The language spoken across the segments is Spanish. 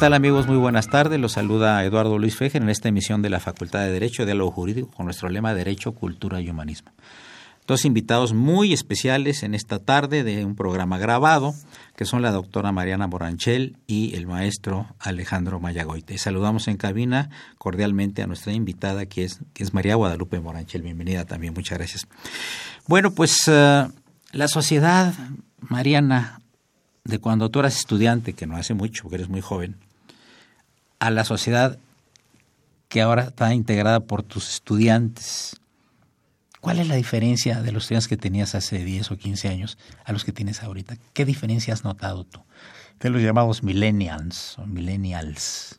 Tal amigos? Muy buenas tardes. Los saluda Eduardo Luis Fejer en esta emisión de la Facultad de Derecho, Diálogo Jurídico, con nuestro lema Derecho, Cultura y Humanismo. Dos invitados muy especiales en esta tarde de un programa grabado, que son la doctora Mariana Moranchel y el maestro Alejandro Mayagoite. Saludamos en cabina cordialmente a nuestra invitada, que es, que es María Guadalupe Moranchel. Bienvenida también, muchas gracias. Bueno, pues uh, la sociedad, Mariana, de cuando tú eras estudiante, que no hace mucho, porque eres muy joven, a la sociedad que ahora está integrada por tus estudiantes. ¿Cuál es la diferencia de los estudiantes que tenías hace 10 o 15 años a los que tienes ahorita? ¿Qué diferencia has notado tú? De los llamados millennials o millennials.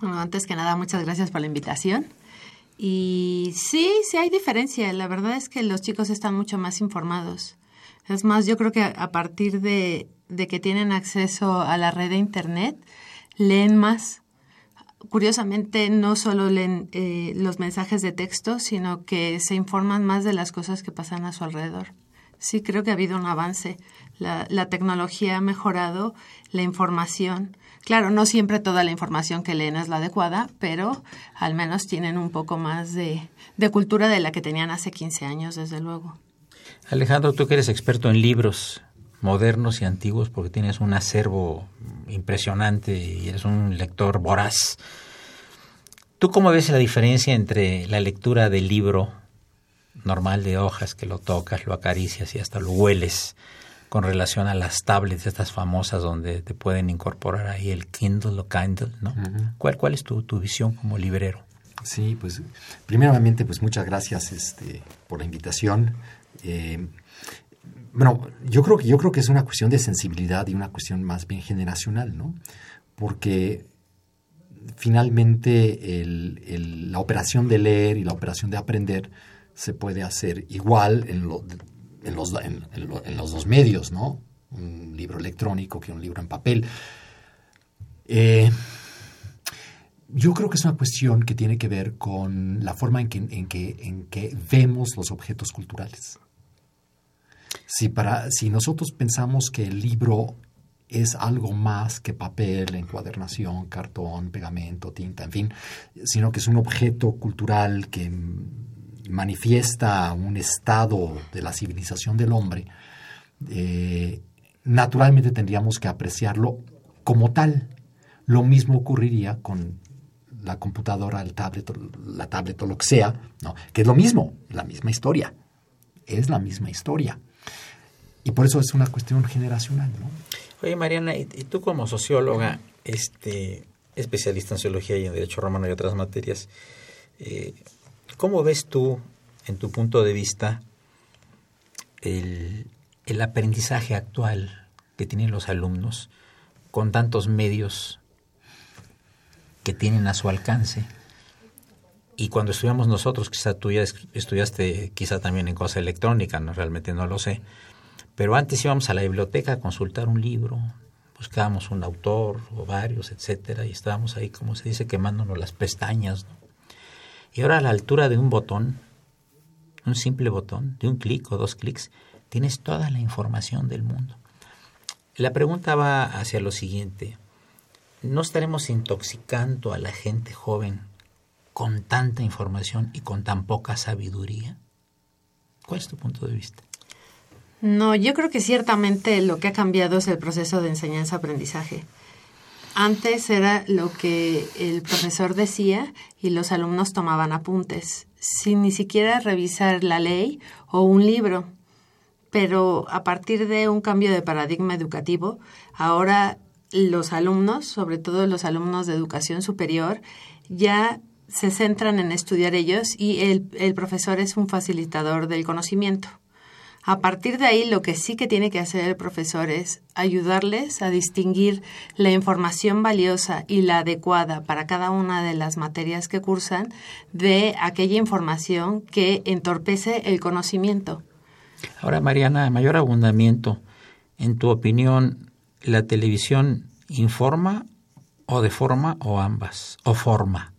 Bueno, antes que nada, muchas gracias por la invitación. Y sí, sí hay diferencia. La verdad es que los chicos están mucho más informados. Es más, yo creo que a partir de, de que tienen acceso a la red de Internet, leen más. Curiosamente, no solo leen eh, los mensajes de texto, sino que se informan más de las cosas que pasan a su alrededor. Sí, creo que ha habido un avance. La, tecnología ha mejorado la información. Claro, no siempre toda la información que leen es la adecuada, pero al menos tienen un poco más de, de cultura de la que tenían hace 15 años, desde luego. Alejandro, tú que eres experto en libros modernos y antiguos porque tienes un acervo impresionante y eres un lector voraz. ¿Tú cómo ves la diferencia entre la lectura del libro normal de hojas que lo tocas, lo acaricias y hasta lo hueles con relación a las tablets estas famosas donde te pueden incorporar ahí el Kindle o Kindle, ¿no? Uh -huh. ¿Cuál, ¿Cuál es tu, tu visión como librero? Sí, pues primeramente pues muchas gracias este, por la invitación. Eh, bueno, yo creo, que, yo creo que es una cuestión de sensibilidad y una cuestión más bien generacional, ¿no? Porque finalmente la operación de leer y la operación de aprender se puede hacer igual en, lo, en, los, dos medios, ¿no? Un libro electrónico que un libro en papel. Eh, yo creo que es una cuestión que tiene que ver con la forma en que, que, en que vemos los objetos culturales. Si, para, si nosotros pensamos que el libro es algo más que papel, encuadernación, cartón, pegamento, tinta, en fin, sino que es un objeto cultural que manifiesta un estado de la civilización del hombre, eh, naturalmente tendríamos que apreciarlo como tal. Lo mismo ocurriría con la computadora, el tablet, la tablet o lo que sea, ¿no? que es lo mismo, la misma historia. Es la misma historia. Y por eso es una cuestión generacional. ¿no? Oye, Mariana, y, tú como socióloga, este, especialista en sociología y en derecho romano y otras materias, eh, ¿cómo ves tú, en tu punto de vista, el, el aprendizaje actual que tienen los alumnos con tantos medios que tienen a su alcance y cuando estudiamos nosotros, quizá tú ya estudiaste quizá también en cosa electrónica, no realmente no lo sé, pero antes íbamos a la biblioteca a consultar un libro, buscábamos un autor o varios, etcétera, y estábamos ahí, como se dice, quemándonos las pestañas. Y ahora a la altura de un botón, un simple botón, de un clic o dos clics, tienes toda la información del mundo. La pregunta va hacia lo siguiente. ¿No estaremos intoxicando a la gente joven con tanta información y con tan poca sabiduría? ¿Cuál es tu punto de vista? No, yo creo que ciertamente lo que ha cambiado es el proceso de enseñanza-aprendizaje. Antes era lo que el profesor decía y los alumnos tomaban apuntes, sin ni siquiera revisar la ley o un libro. Pero a partir de un cambio de paradigma educativo, ahora los alumnos, sobre todo los alumnos de educación superior, ya se centran en estudiar ellos y el, el profesor es un facilitador del conocimiento. A partir de ahí, lo que sí que tiene que hacer el profesor es ayudarles a distinguir la información valiosa y la adecuada para cada una de las materias que cursan de aquella información que entorpece el conocimiento. Ahora, Mariana, mayor abundamiento, en tu opinión, ¿la televisión informa o deforma o ambas? ¿O forma?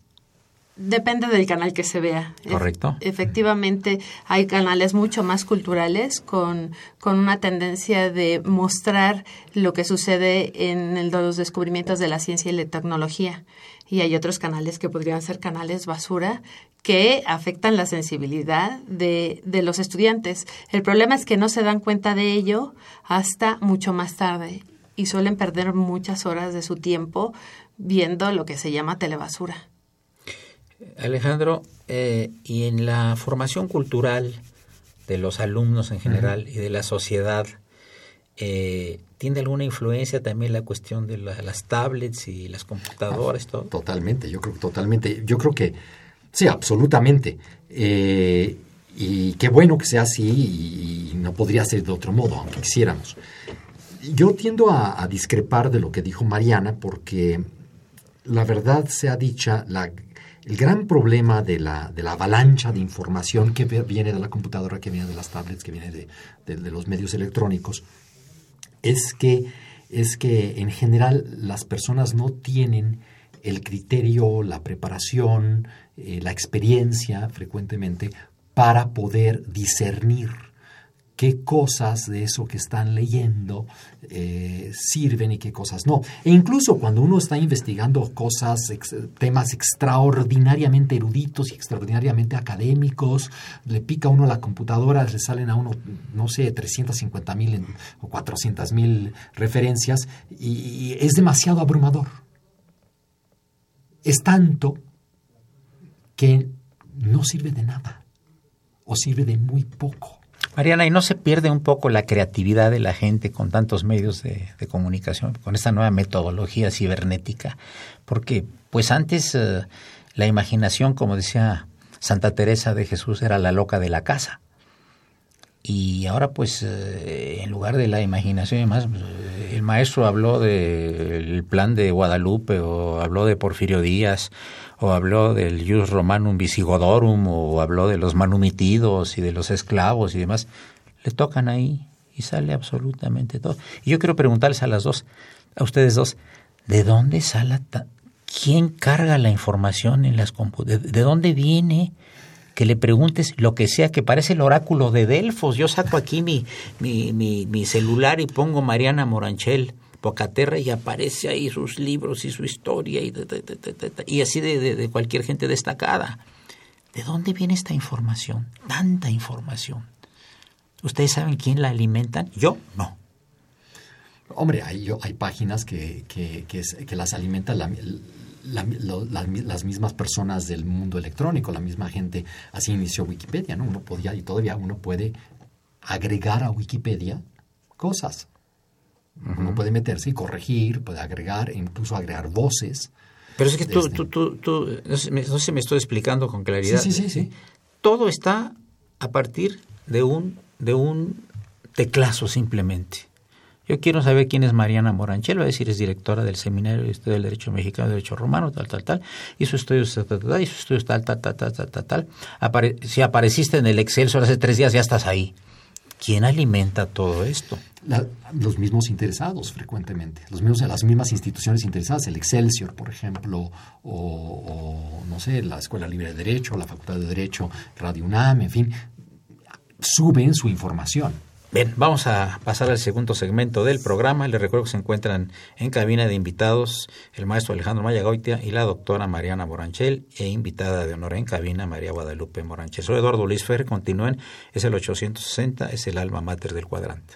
Depende del canal que se vea. Correcto. efectivamente, hay canales mucho más culturales con, con una tendencia de mostrar lo que sucede en los descubrimientos de la ciencia y la tecnología. Y hay otros canales que podrían ser canales basura que afectan la sensibilidad de, de los estudiantes. El problema es que no se dan cuenta de ello hasta mucho más tarde y suelen perder muchas horas de su tiempo viendo lo que se llama telebasura. Alejandro, eh, y en la formación cultural de los alumnos en general y de la sociedad, eh, ¿tiene alguna influencia también la cuestión de las tablets y las computadoras? todo? Totalmente, yo creo totalmente. Yo creo que sí, absolutamente. Eh, y qué bueno que sea así y, no podría ser de otro modo, aunque quisiéramos. Yo tiendo a, a discrepar de lo que dijo Mariana porque la verdad sea dicha, la el gran problema de la, de la avalancha de información que viene de la computadora, que viene de las tablets, que viene de, los medios electrónicos, es que, es que en general las personas no tienen el criterio, la preparación, eh, la experiencia frecuentemente para poder discernir qué cosas de eso que están leyendo eh, sirven y qué cosas no. E incluso cuando uno está investigando cosas, temas extraordinariamente eruditos y extraordinariamente académicos, le pica uno a la computadora, le salen a uno, no sé, 350 mil o 400 mil referencias y es demasiado abrumador. Es tanto que no sirve de nada o sirve de muy poco. Mariana, ¿y no se pierde un poco la creatividad de la gente con tantos medios de, comunicación, con esta nueva metodología cibernética? Porque, pues antes eh, la imaginación, como decía Santa Teresa de Jesús, era la loca de la casa. Y ahora, pues, eh, en lugar de la imaginación y demás, pues, el maestro habló del plan de Guadalupe o habló de Porfirio Díaz o habló del Jus Romanum Visigodorum, o habló de los manumitidos y de los esclavos y demás, le tocan ahí y sale absolutamente todo. Y yo quiero preguntarles a las dos, a ustedes dos, ¿de dónde sale, quién carga la información en las computadoras? ¿De dónde viene? que le preguntes lo que sea, que parece el oráculo de Delfos. Yo saco aquí mi, mi, mi, mi celular y pongo Mariana Moranchel Pocaterra y aparece ahí sus libros y su historia y, así de, cualquier gente destacada. ¿De dónde viene esta información? Tanta información. ¿Ustedes saben quién la alimentan? Yo no. Hombre, hay, hay páginas que, que, que, las alimentan las mismas personas del mundo electrónico, la misma gente. Así inició Wikipedia, ¿no? Uno podía y todavía uno puede agregar a Wikipedia cosas. Uno puede meterse y corregir, puede agregar, e incluso agregar voces. Pero es que tú, tú, tú, no, sé, si me estoy explicando con claridad. Sí, sí, sí, Todo está a partir de un, de un teclazo simplemente. Yo quiero saber quién es Mariana Moranchel, va a decir es directora del Seminario de Estudio del Derecho Mexicano de Derecho Romano, tal, tal, tal, y su estudio tal, tal, tal, y su estudio tal, tal, tal, tal, tal, tal, si apareciste en el Excel solo hace tres días, ya estás ahí. ¿Quién alimenta todo esto? Los mismos interesados frecuentemente, los mismos, las mismas instituciones interesadas, el Excelsior, por ejemplo, o, no sé, la Escuela Libre de Derecho, la Facultad de Derecho, Radio UNAM, en fin, suben su información. Bien, vamos a pasar al segundo segmento del programa. Les recuerdo que se encuentran en cabina de invitados el maestro Alejandro Mayagoitia y la doctora Mariana Moranchel e invitada de honor en cabina María Guadalupe Moranchel. Soy Eduardo Luis Fer, continúen, es el 860, es el alma mater del cuadrante.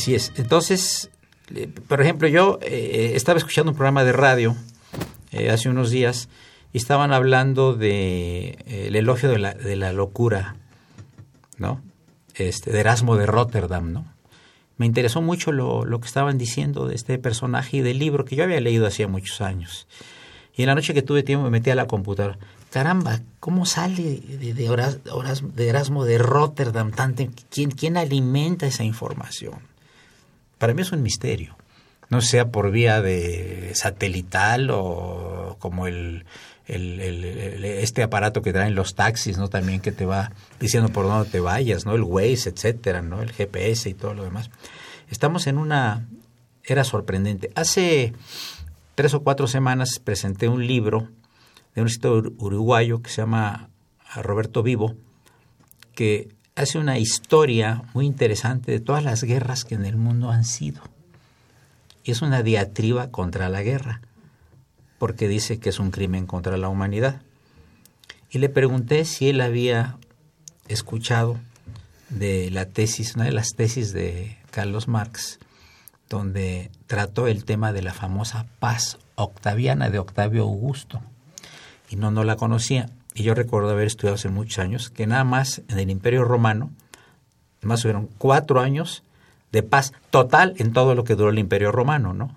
Así es. Entonces, eh, por ejemplo, yo eh, estaba escuchando un programa de radio eh, hace unos días y estaban hablando de el elogio de la, de la locura, ¿no? Este, de Erasmo de Rotterdam, ¿no? Me interesó mucho lo, lo, que estaban diciendo de este personaje y del libro que yo había leído hacía muchos años. Y en la noche que tuve tiempo me metí a la computadora. Caramba, ¿cómo sale de, de, Erasmo de Rotterdam? ¿quién, ¿Quién alimenta esa información? Para mí es un misterio. No sea por vía de satelital o como el, este aparato que traen los taxis, ¿no? También que te va diciendo por dónde te vayas, ¿no? El Waze, etcétera, ¿no? El GPS y todo lo demás. Estamos en una era sorprendente. Hace tres o cuatro semanas presenté un libro de un escritor uruguayo que se llama Roberto Vivo, que hace una historia muy interesante de todas las guerras que en el mundo han sido. Es una diatriba contra la guerra, porque dice que es un crimen contra la humanidad. Y le pregunté si él había escuchado de la tesis, una de las tesis de Carlos Marx, donde trató el tema de la famosa paz octaviana de Octavio Augusto. Y no, no la conocía. Y yo recuerdo haber estudiado hace muchos años que nada más en el Imperio Romano, más hubieron cuatro años de paz total en todo lo que duró el Imperio Romano, ¿no?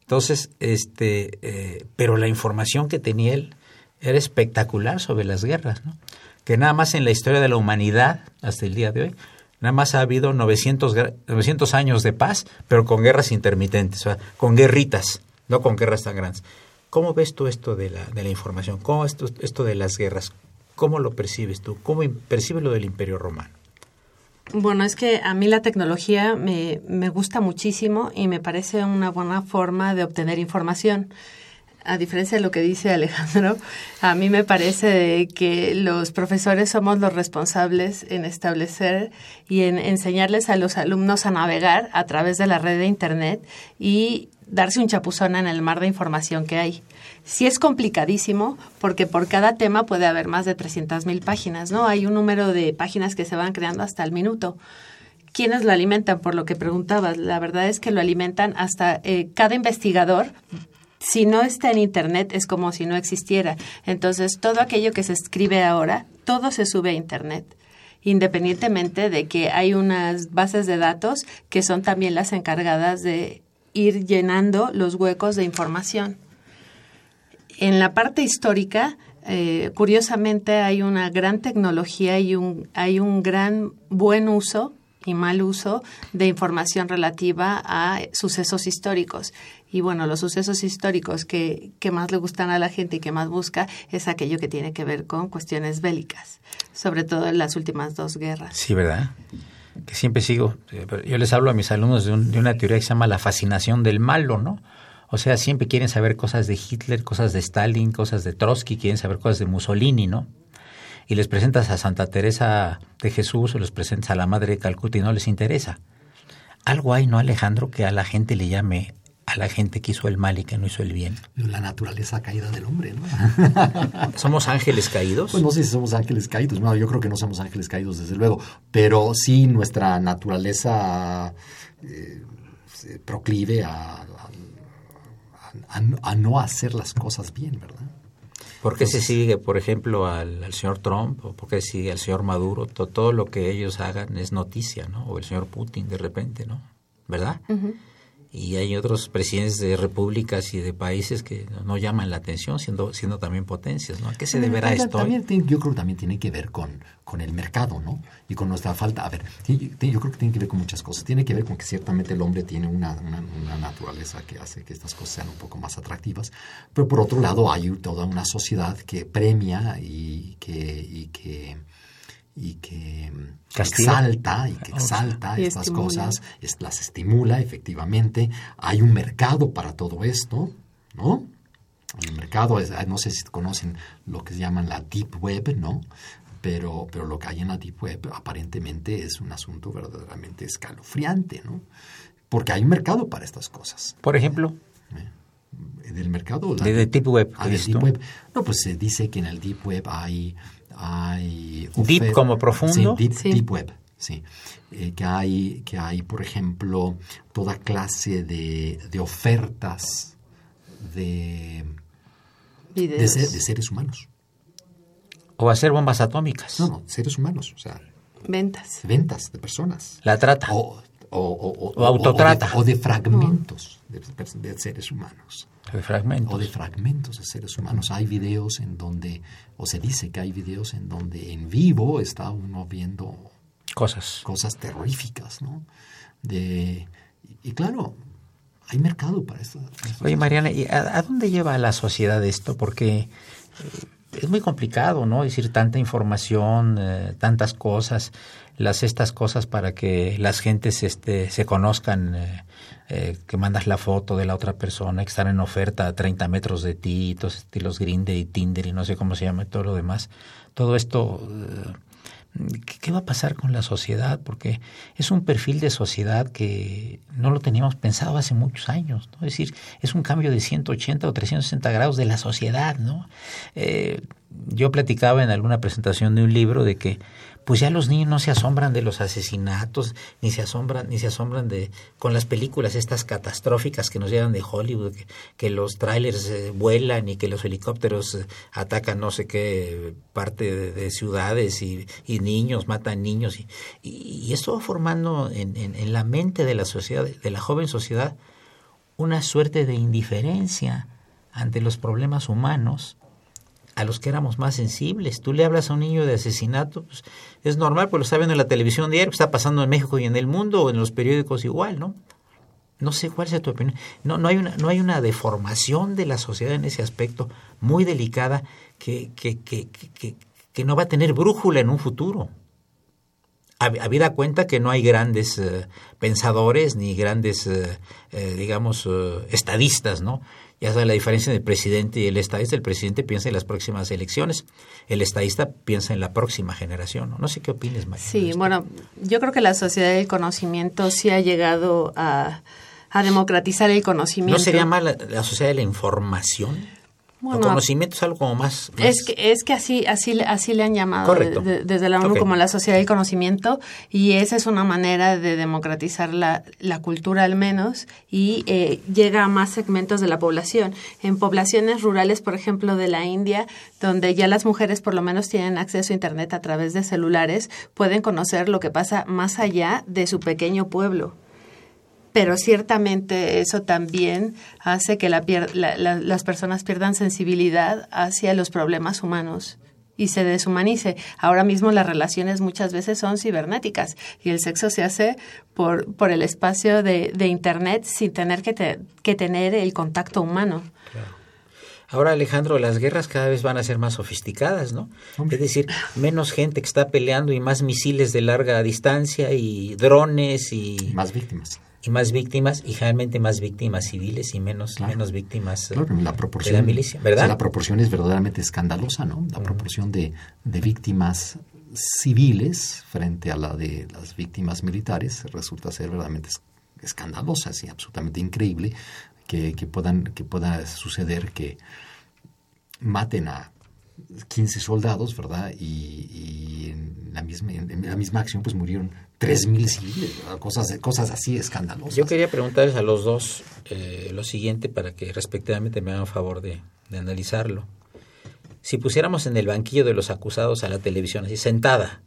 Entonces, este, eh, pero la información que tenía él era espectacular sobre las guerras, ¿no? Que nada más en la historia de la humanidad, hasta el día de hoy, nada más ha habido 900, 900 años de paz, pero con guerras intermitentes, o sea, con guerritas, no con guerras tan grandes. ¿Cómo ves tú esto de la, de la información? ¿Cómo esto, esto de las guerras? ¿Cómo lo percibes tú? ¿Cómo percibes lo del Imperio Romano? Bueno, es que a mí la tecnología me, me gusta muchísimo y me parece una buena forma de obtener información a diferencia de lo que dice Alejandro, a mí me parece que los profesores somos los responsables en establecer y en enseñarles a los alumnos a navegar a través de la red de Internet y darse un chapuzón en el mar de información que hay. Sí es complicadísimo porque por cada tema puede haber más de 300.000 páginas, ¿no? Hay un número de páginas que se van creando hasta el minuto. ¿Quiénes lo alimentan? Por lo que preguntabas, la verdad es que lo alimentan hasta eh, cada investigador si no está en Internet es como si no existiera. Entonces, todo aquello que se escribe ahora, todo se sube a Internet independientemente de que hay unas bases de datos que son también las encargadas de ir llenando los huecos de información. En la parte histórica, eh, curiosamente hay una gran tecnología y un, hay un gran buen uso y mal uso de información relativa a sucesos históricos. Y bueno, los sucesos históricos que, que más le gustan a la gente y que más busca es aquello que tiene que ver con cuestiones bélicas, sobre todo en las últimas dos guerras. Sí, ¿verdad? Que siempre sigo, eh, yo les hablo a mis alumnos de, una teoría que se llama la fascinación del malo, ¿no? O sea, siempre quieren saber cosas de Hitler, cosas de Stalin, cosas de Trotsky, quieren saber cosas de Mussolini, ¿no? y les presentas a Santa Teresa de Jesús o les presentas a la Madre de Calcuta y no les interesa. Algo hay, ¿no, Alejandro, que a la gente le llame a la gente que hizo el mal y que no hizo el bien? La naturaleza caída del hombre, ¿no? ¿Somos ángeles caídos? Pues no sé si somos ángeles caídos, no, yo creo que no somos ángeles caídos, desde luego, pero sí nuestra naturaleza eh, proclive a, a, a no hacer las cosas bien, ¿verdad? ¿Por qué se sigue, por ejemplo, al, señor Trump o por qué se sigue al señor Maduro? Todo, lo que ellos hagan es noticia, ¿no? O el señor Putin de repente, ¿no? ¿Verdad? Y hay otros presidentes de repúblicas y de países que no llaman la atención siendo siendo también potencias no a qué se deberá esto también yo creo que también tiene que ver con con el mercado no y con nuestra falta a ver yo creo que tiene que ver con muchas cosas. Tiene que ver con que ciertamente el hombre tiene una, una, naturaleza que hace que estas cosas sean un poco más atractivas pero por otro lado hay toda una sociedad que premia y que y que y que exalta y que exalta estas cosas, las estimula efectivamente. Hay un mercado para todo esto, ¿no? El mercado, es, no sé si conocen lo que se llaman la Deep Web, ¿no? Pero, pero lo que hay en la Deep Web aparentemente es un asunto verdaderamente escalofriante, ¿no? Porque hay un mercado para estas cosas. Por ejemplo. ¿Eh? ¿Del mercado? de, Deep Web. Ah, Deep Web. No, pues se dice que en el Deep Web hay hay deep como profundo. Sí, deep, web sí. Eh, que hay que hay por ejemplo toda clase de, de ofertas de de, seres humanos. O hacer bombas atómicas. No no seres humanos o sea ventas. ventas de personas. La trata. O, o, o autotrata o de, fragmentos de seres humanos de fragmentos. O de fragmentos de seres humanos. Hay videos en donde, o se dice que hay videos en donde en vivo está uno viendo cosas, cosas terroríficas, ¿no? De, y, claro, hay mercado para esto. Oye, Mariana, ¿y a, dónde lleva la sociedad esto? Porque eh, es muy complicado, ¿no? Decir tanta información, eh, tantas cosas, las estas cosas para que las gentes este, se conozcan. Eh, eh, que mandas la foto de la otra persona, que están en oferta a 30 metros de ti, todos estilos Grindr y Tinder y no sé cómo se llama todo lo demás. Todo esto, eh, ¿qué va a pasar con la sociedad? Porque es un perfil de sociedad que no lo teníamos pensado hace muchos años, ¿no? Es decir, es un cambio de 180 o 360 grados de la sociedad, ¿no? Yo platicaba en alguna presentación de un libro de que pues ya los niños no se asombran de los asesinatos, ni se asombran, ni se asombran de con las películas estas catastróficas que nos llegan de Hollywood, que, los trailers eh, vuelan y que los helicópteros eh, atacan no sé qué parte de, ciudades y, niños, matan niños. Y, y, esto va formando en, en, la mente de la sociedad, de la joven sociedad, una suerte de indiferencia ante los problemas humanos a los que éramos más sensibles. Tú le hablas a un niño de asesinato, pues, es normal, pues lo está viendo en la televisión diario, está pasando en México y en el mundo, o en los periódicos igual, ¿no? No sé cuál es tu opinión. No, no, hay una, no hay una deformación de la sociedad en ese aspecto muy delicada que, que, que, que, que no va a tener brújula en un futuro. Habida cuenta que no hay grandes eh, pensadores ni grandes, eh, eh, digamos, estadistas, ¿no? Ya sabe la diferencia entre el presidente y el estadista. El presidente piensa en las próximas elecciones, el estadista piensa en la próxima generación. No, sé qué opinas, María. Sí, bueno, yo creo que la sociedad del conocimiento sí ha llegado a, democratizar el conocimiento. ¿No sería más la, sociedad de la información? O conocimiento es algo como más, Es que, es que así, así, así le han llamado desde la ONU como la sociedad del conocimiento y esa es una manera de democratizar la, la cultura al menos y eh, llega a más segmentos de la población. En poblaciones rurales, por ejemplo, de la India, donde ya las mujeres por lo menos tienen acceso a Internet a través de celulares, pueden conocer lo que pasa más allá de su pequeño pueblo pero ciertamente eso también hace que la, las personas pierdan sensibilidad hacia los problemas humanos y se deshumanice. Ahora mismo las relaciones muchas veces son cibernéticas y el sexo se hace por, por el espacio de, Internet sin tener que, que, tener el contacto humano. Ahora, Alejandro, las guerras cada vez van a ser más sofisticadas, ¿no? Es decir, menos gente que está peleando y más misiles de larga distancia y drones y... Más víctimas más víctimas y generalmente más víctimas civiles y menos menos víctimas la proporción, de la milicia, ¿verdad? la proporción es verdaderamente escandalosa, ¿no? La proporción de, de, víctimas civiles frente a la de las víctimas militares resulta ser verdaderamente escandalosa, y absolutamente increíble que, que, puedan, que pueda suceder que maten a 15 soldados, ¿verdad? Y, en, la misma, en la misma acción pues murieron 3.000 civiles, cosas, cosas así escandalosas. Yo quería preguntarles a los dos eh, lo siguiente para que respectivamente me hagan favor de, analizarlo. Si pusiéramos en el banquillo de los acusados a la televisión, así sentada,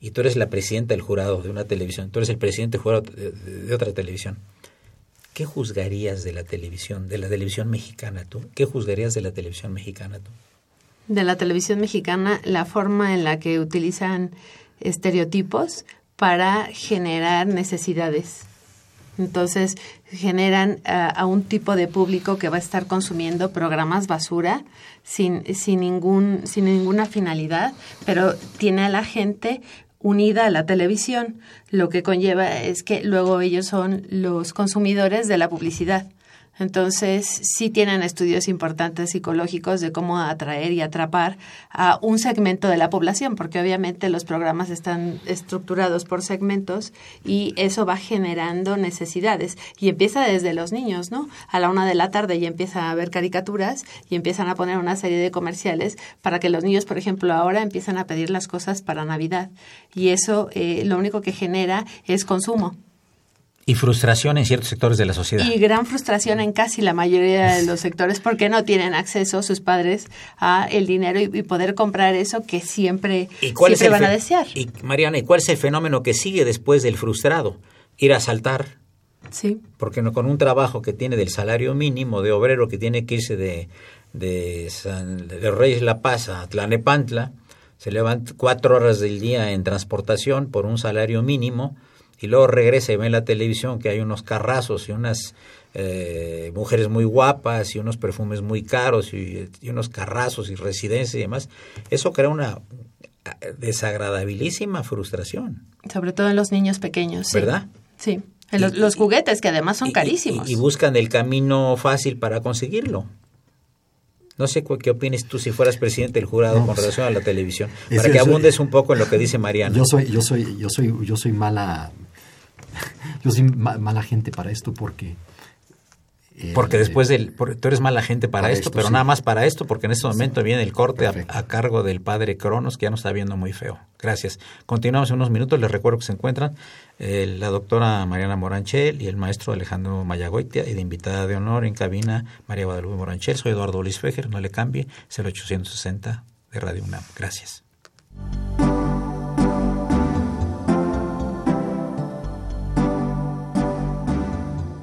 y tú eres la presidenta del jurado de una televisión, tú eres el presidente jurado de, otra televisión, ¿qué juzgarías de la televisión, de la televisión mexicana tú? ¿Qué juzgarías de la televisión mexicana tú? De la televisión mexicana, la forma en la que utilizan estereotipos para generar necesidades. Entonces generan a un tipo de público que va a estar consumiendo programas basura sin, sin, ningún, sin ninguna finalidad, pero tiene a la gente unida a la televisión, lo que conlleva es que luego ellos son los consumidores de la publicidad. Entonces, sí tienen estudios importantes psicológicos de cómo atraer y atrapar a un segmento de la población, porque obviamente los programas están estructurados por segmentos y eso va generando necesidades. Y empieza desde los niños, ¿no? A la una de la tarde ya empiezan a ver caricaturas y empiezan a poner una serie de comerciales para que los niños, por ejemplo, ahora empiezan a pedir las cosas para Navidad. Y eso eh, lo único que genera es consumo. Y frustración en ciertos sectores de la sociedad. Y gran frustración en casi la mayoría de los sectores porque no tienen acceso sus padres a el dinero y, poder comprar eso que siempre, siempre van a desear. Y Mariana, ¿y cuál es el fenómeno que sigue después del frustrado? Ir a saltar. Sí. Porque no, con un trabajo que tiene del salario mínimo de obrero que tiene que irse de, de, San, de Reyes La Paz a Tlanepantla, se levanta cuatro horas del día en transportación por un salario mínimo y luego regresa y ve en la televisión que hay unos carrazos y unas eh, mujeres muy guapas y unos perfumes muy caros y, unos carrazos y residencias y demás, eso crea una desagradabilísima frustración. Sobre todo en los niños pequeños. ¿Verdad? Sí. Los, juguetes, que además son carísimos. Y, buscan el camino fácil para conseguirlo. No sé qué opinas tú si fueras presidente del jurado con pues, relación a la televisión, para que abundes un poco en lo que dice Mariana. Yo soy, yo soy, yo soy, yo soy mala yo soy mala gente para esto porque... Eh, porque después del... tú eres mala gente para, esto, pero nada más para esto, porque en este momento viene el corte a, cargo del padre Cronos, que ya nos está viendo muy feo. Gracias. Continuamos en unos minutos. Les recuerdo que se encuentran eh, la doctora Mariana Moranchel y el maestro Alejandro Mayagoitia, y de invitada de honor en cabina María Guadalupe Moranchel. Soy Eduardo Luis Fejer, no le cambie, es el 860 de Radio UNAM. Gracias.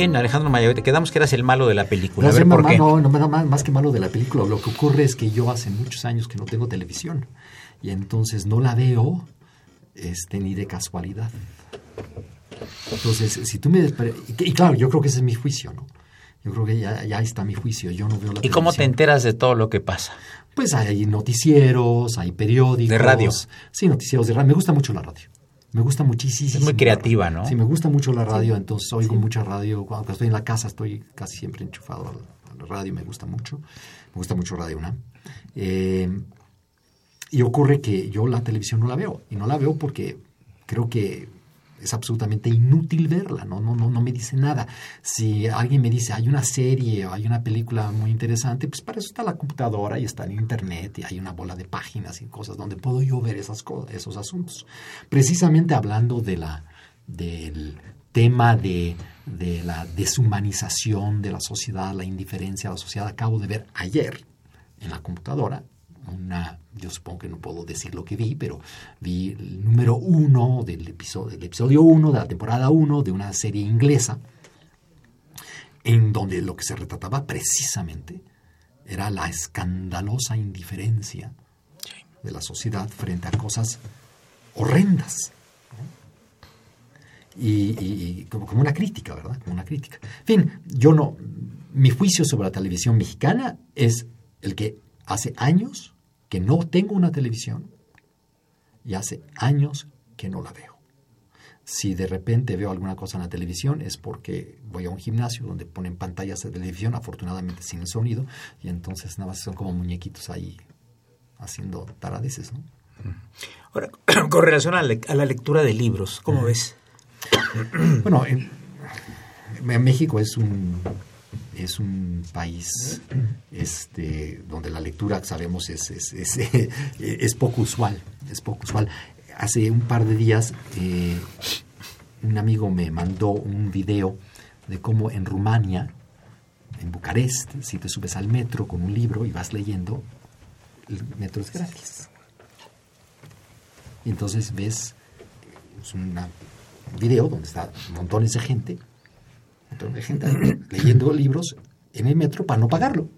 Bien, Alejandro te quedamos que eras el malo de la película. No, a ver, no, no, no me da más, más que malo de la película. Lo que ocurre es que yo hace muchos años que no tengo televisión y entonces no la veo este, ni de casualidad. Entonces, si tú me... Y, y claro, yo creo que ese es mi juicio, ¿no? Yo creo que ya, ya está mi juicio. Yo no veo la ¿Y cómo te enteras de todo lo que pasa? Pues hay noticieros, hay periódicos. ¿De radio? Sí, noticieros de radio. Me gusta mucho la radio. Me gusta muchísimo. Es muy creativa. ¿no? Sí, me gusta mucho la radio, entonces oigo mucha radio. Cuando estoy en la casa estoy casi siempre enchufado a la, a la radio, me gusta mucho. Me gusta mucho Radio UNAM. Eh, y ocurre que yo la televisión no la veo. Y no la veo porque creo que es absolutamente inútil verla, no, no, no, no me dice nada. Si alguien me dice hay una serie o hay una película muy interesante, pues para eso está la computadora y está en internet y hay una bola de páginas y cosas donde puedo yo ver esas esos asuntos. Precisamente hablando de la, del tema de, de la deshumanización de la sociedad, la indiferencia a la sociedad, acabo de ver ayer en la computadora una, yo supongo que no puedo decir lo que vi, pero vi el número uno del episodio, del episodio uno de la temporada uno de una serie inglesa, en donde lo que se retrataba precisamente era la escandalosa indiferencia de la sociedad frente a cosas horrendas. Y, como una crítica, ¿verdad? Como una crítica. En fin, yo no. Mi juicio sobre la televisión mexicana es el que hace años que no tengo una televisión y hace años que no la veo. Si de repente veo alguna cosa en la televisión es porque voy a un gimnasio donde ponen pantallas de televisión, afortunadamente sin sonido, y entonces nada más son como muñequitos ahí haciendo taradeces, ¿no? Ahora, con relación a, le- a la lectura de libros, ¿cómo ves? Bueno, en, en México es un es un país este donde la lectura sabemos es, es, es, poco usual es poco usual. Hace un par de días eh, un amigo me mandó un video de cómo en Rumania en Bucarest si te subes al metro con un libro y vas leyendo el metro es gratis. Y entonces ves un video donde está montones de gente, montones de gente leyendo libros en el metro para no pagarlo.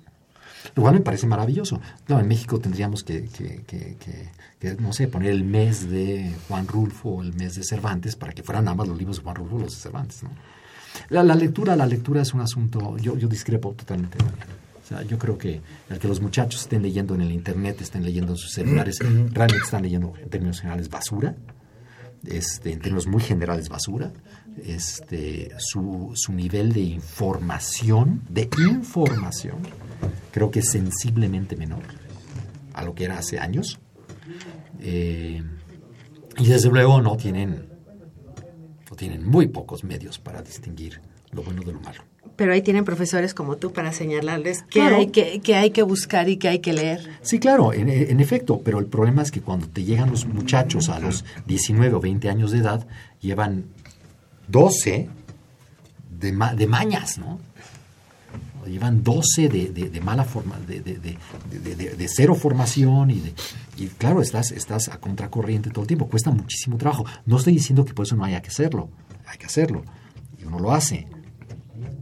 Lo cual me parece maravilloso. No, en México tendríamos que, que- que- que- que, no sé, poner el mes de Juan Rulfo o el mes de Cervantes para que fueran ambas los libros de Juan Rulfo o los de Cervantes. ¿no? La, la lectura, la lectura es un asunto, yo, yo discrepo totalmente. O sea, yo creo que el que los muchachos estén leyendo en el internet, estén leyendo en sus celulares, realmente están leyendo en términos generales basura este, en términos muy generales basura, este, su, su nivel de información, de información, creo que es sensiblemente menor a lo que era hace años. Eh, y desde luego no tienen, no tienen muy pocos medios para distinguir lo bueno de lo malo. Pero ahí tienen profesores como tú para señalarles qué Claro. hay que, qué hay que buscar y qué hay que leer. Sí, claro, en, en efecto, pero el problema es que cuando te llegan los muchachos a los 19 o 20 años de edad, llevan 12 de, ma- de mañas, ¿no? Llevan 12 de, de- de mala forma, de, de- de- de- de- de cero formación y, de- y claro, estás, estás a contracorriente todo el tiempo, cuesta muchísimo trabajo. No estoy diciendo que por eso no haya que hacerlo, hay que hacerlo, y uno lo hace,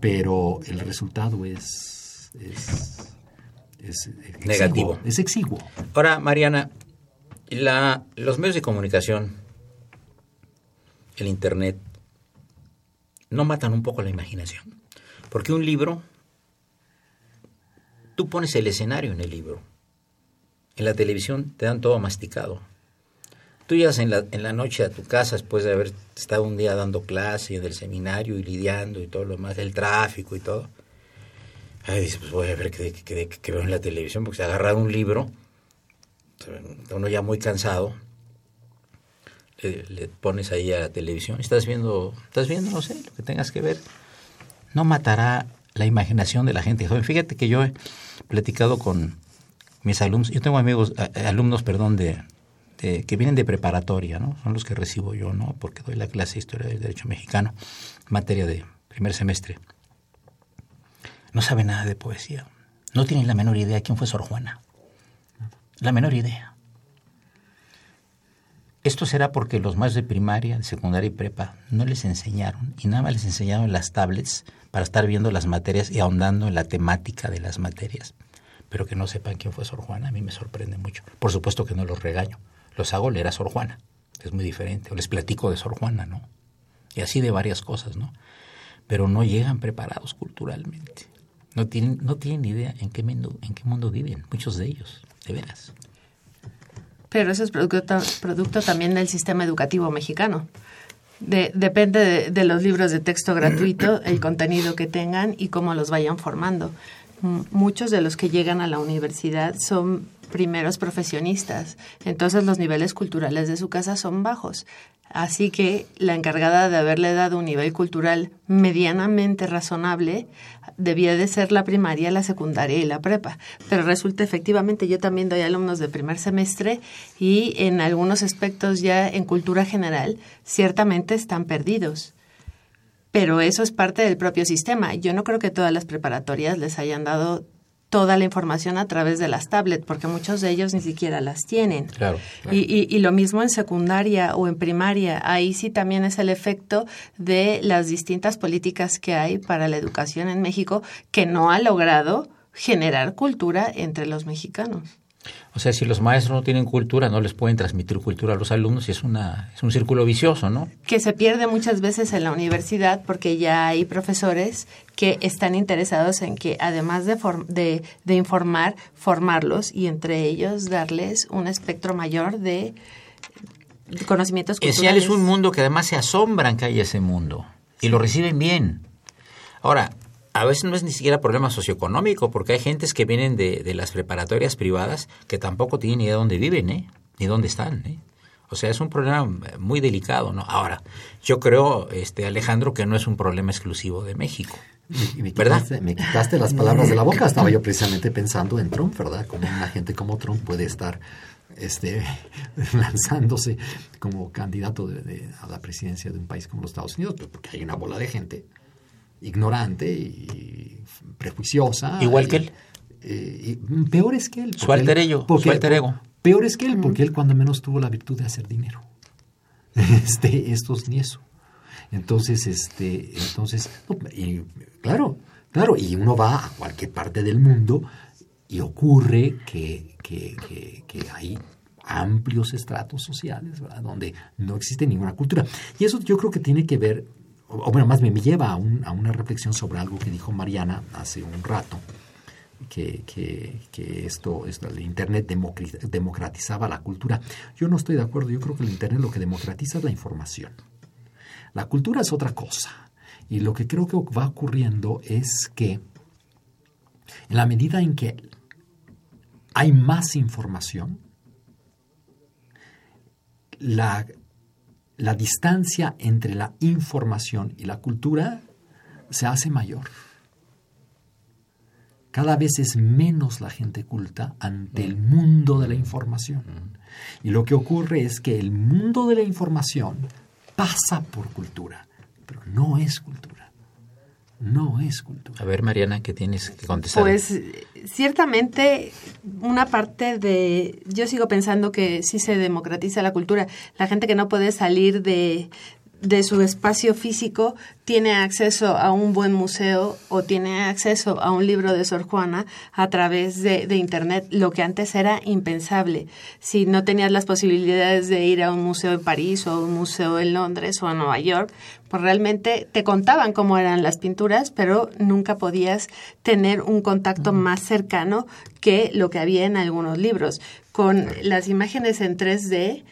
pero el resultado es... es es exiguo, Negativo. Es exiguo. Ahora, Mariana, la, los medios de comunicación, el Internet, no matan un poco la imaginación. Porque un libro, tú pones el escenario en el libro. En la televisión te dan todo masticado. Tú llegas en la, en noche a tu casa después de haber estado un día dando clase del seminario y lidiando y todo lo demás, el tráfico y todo. Ay, dices, pues voy a ver qué, qué- qué- veo en la televisión, porque se ha agarrado un libro, uno ya muy cansado, le, pones ahí a la televisión, estás viendo, estás viendo, no sé, lo que tengas que ver. No matará la imaginación de la gente joven. Fíjate que yo he platicado con mis alumnos, yo tengo amigos, alumnos, perdón, de, de- que vienen de preparatoria, ¿no? Son los que recibo yo, ¿no? Porque doy la clase de Historia del Derecho Mexicano, materia de primer semestre. No saben nada de poesía. No tienen la menor idea quién fue Sor Juana. La menor idea. Esto será porque los más de primaria, de secundaria y prepa no les enseñaron y nada más les enseñaron las tablets para estar viendo las materias y ahondando en la temática de las materias. Pero que no sepan quién fue Sor Juana, a mí me sorprende mucho. Por supuesto que no los regaño, los hago leer a Sor Juana, es muy diferente, o les platico de Sor Juana, ¿no? Y así de varias cosas, ¿no? Pero no llegan preparados culturalmente. No tienen, no tienen idea en qué, mundo, en qué mundo viven, muchos de ellos, de veras. Pero eso es producto, producto también del sistema educativo mexicano. De, depende de, de, los libros de texto gratuito, el contenido que tengan y cómo los vayan formando. Muchos de los que llegan a la universidad son primeros profesionistas, entonces los niveles culturales de su casa son bajos. Así que la encargada de haberle dado un nivel cultural medianamente razonable debía de ser la primaria, la secundaria y la prepa. Pero resulta efectivamente, yo también doy alumnos de primer semestre y en algunos aspectos ya en cultura general ciertamente están perdidos. Pero eso es parte del propio sistema. Yo no creo que todas las preparatorias les hayan dado toda la información a través de las tablets, porque muchos de ellos ni siquiera las tienen. Claro, claro. Y, y, y, lo mismo en secundaria o en primaria. Ahí sí también es el efecto de las distintas políticas que hay para la educación en México que no ha logrado generar cultura entre los mexicanos. O sea, si los maestros no tienen cultura, no les pueden transmitir cultura a los alumnos y es, una, es un círculo vicioso, ¿no? Que se pierde muchas veces en la universidad porque ya hay profesores que están interesados en que, además de, de, de informar, formarlos y entre ellos darles un espectro mayor de conocimientos culturales. Es un mundo que además se asombran que haya ese mundo y lo reciben bien. Ahora, a veces no es ni siquiera problema socioeconómico, porque hay gentes que vienen de, de, las preparatorias privadas que tampoco tienen ni idea de dónde viven, ¿eh? ni dónde están. ¿eh? O sea, es un problema muy delicado, ¿no? Ahora, yo creo, este Alejandro, que no es un problema exclusivo de México. Me, me, ¿verdad? Quitaste, me quitaste las palabras de la boca. Estaba yo precisamente pensando en Trump, ¿verdad? Como una gente como Trump puede estar este, lanzándose como candidato de, de, a la presidencia de un país como los Estados Unidos, pues porque hay una bola de gente ignorante y prejuiciosa. Igual que y, él. Eh, y peor es que él. Su alter, ego, porque, su alter ego. Peor es que él, porque él cuando menos tuvo la virtud de hacer dinero. Este, estos ni eso. Entonces, este, entonces, y, claro, claro, y uno va a cualquier parte del mundo y ocurre que, que, que, que hay amplios estratos sociales, ¿verdad? Donde no existe ninguna cultura. Y eso yo creo que tiene que ver o bueno, más bien me lleva a, un, a, una reflexión sobre algo que dijo Mariana hace un rato, que, que, que esto, esto, el Internet democratizaba la cultura. Yo no estoy de acuerdo, yo creo que el Internet lo que democratiza es la información. La cultura es otra cosa. Y lo que creo que va ocurriendo es que en la medida en que hay más información, la la distancia entre la información y la cultura se hace mayor. Cada vez es menos la gente culta ante el mundo de la información. Y lo que ocurre es que el mundo de la información pasa por cultura, pero no es cultura. No es cultura. A ver, Mariana, ¿qué tienes que contestar? Pues ciertamente una parte de, yo sigo pensando que sí se democratiza la cultura. La gente que no puede salir de, de su espacio físico tiene acceso a un buen museo o tiene acceso a un libro de Sor Juana a través de, de, Internet, lo que antes era impensable. Si no tenías las posibilidades de ir a un museo en París o a un museo en Londres o a Nueva York, pues realmente te contaban cómo eran las pinturas, pero nunca podías tener un contacto más cercano que lo que había en algunos libros. Con las imágenes en 3D,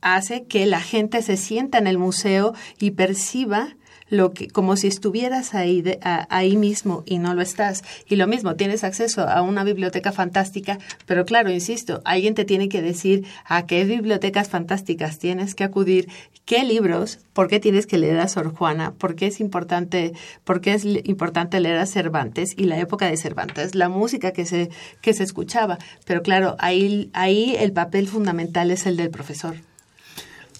hace que la gente se sienta en el museo y perciba lo que como si estuvieras ahí de, a, ahí mismo y no lo estás. Y lo mismo tienes acceso a una biblioteca fantástica pero claro insisto alguien te tiene que decir a qué bibliotecas fantásticas tienes que acudir qué libros por qué tienes que leer a Sor Juana por qué es importante por qué es importante leer a Cervantes y la época de Cervantes la música que se que se escuchaba. Pero claro ahí ahí el papel fundamental es el del profesor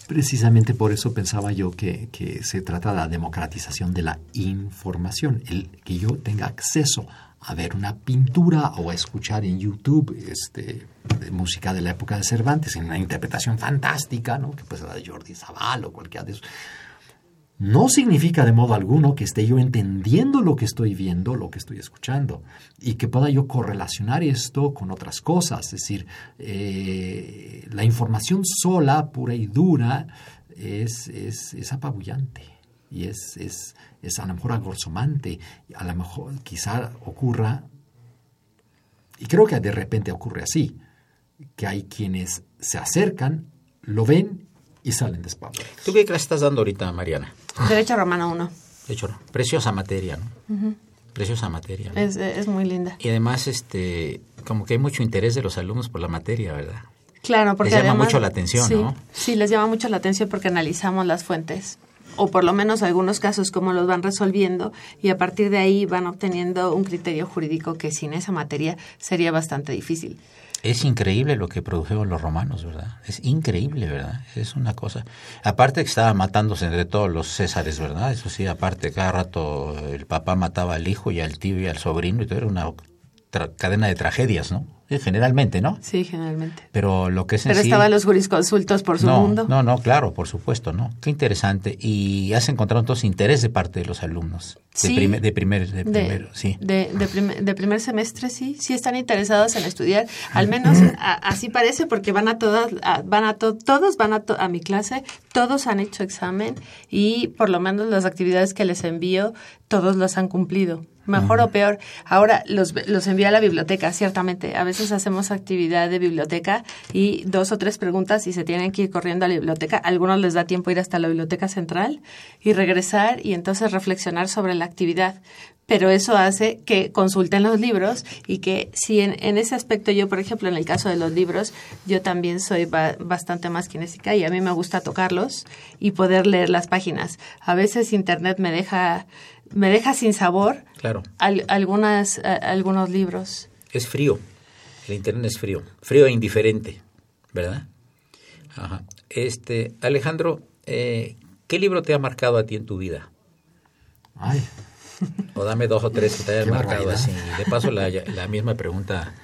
Precisamente por eso pensaba yo que, se trata de la democratización de la información, el que yo tenga acceso a ver una pintura o a escuchar en YouTube este, música de la época de Cervantes, en una interpretación fantástica, ¿no? que puede la de Jordi Zaval o cualquiera de esos. No significa de modo alguno que esté yo entendiendo lo que estoy viendo, lo que estoy escuchando, y que pueda yo correlacionar esto con otras cosas. Es decir, eh, la información sola, pura y dura, es, es, es apabullante y es, es, es a lo mejor agorzomante, a lo mejor quizá ocurra, y creo que de repente ocurre así, que hay quienes se acercan, lo ven y salen despavoridos. ¿Tú qué clase estás dando ahorita, Mariana? Derecho Romano 1. De hecho, preciosa materia, ¿no? Preciosa materia. ¿no? Es, es muy linda. Y además, este, como que hay mucho interés de los alumnos por la materia, ¿verdad? Claro, porque Les llama además- mucho la atención, sí, ¿no? Sí, les llama mucho la atención porque analizamos las fuentes o por lo menos algunos casos cómo los van resolviendo y a partir de ahí van obteniendo un criterio jurídico que sin esa materia sería bastante difícil. Es increíble lo que produjeron los romanos, ¿verdad? Es increíble, ¿verdad? Es una cosa. Aparte que estaban matándose entre todos los césares, ¿verdad? Eso sí, aparte, cada rato el papá mataba al hijo y al tío y al sobrino y todo era una cadena de tragedias, ¿no? Generalmente, ¿no? Sí, generalmente. Pero lo que es en Pero sí- estaban los jurisconsultos por su no, mundo. No, no, claro, por supuesto, ¿no? Qué interesante. Y has encontrado entonces interés de parte de los alumnos. De, Sí. primer, de primer, de de, sí. de, de primer, de primer semestre sí, sí están interesados en estudiar, al menos a- así parece porque van a todas, a- van a to- todos van a, to- a mi clase, todos han hecho examen y por lo menos las actividades que les envío, todos las han cumplido. Mejor o peor. Ahora los, los envío a la biblioteca, ciertamente. A veces hacemos actividad de biblioteca y dos o tres preguntas y se tienen que ir corriendo a la biblioteca. A algunos les da tiempo ir hasta la biblioteca central y regresar y entonces reflexionar sobre la actividad. Pero eso hace que consulten los libros y que si en, en ese aspecto yo, por ejemplo, en el caso de los libros, yo también soy ba- bastante más kinésica y a mí me gusta tocarlos y poder leer las páginas. A veces Internet me deja, me deja sin sabor Claro. al- algunas, a- algunos libros. Es frío. El internet es frío. Frío e indiferente, ¿verdad? Ajá. Este, Alejandro, eh, ¿qué libro te ha marcado a ti en tu vida? Ay, O dame dos o tres que te hayan Qué marcado barbaridad. así. De paso, la, la misma pregunta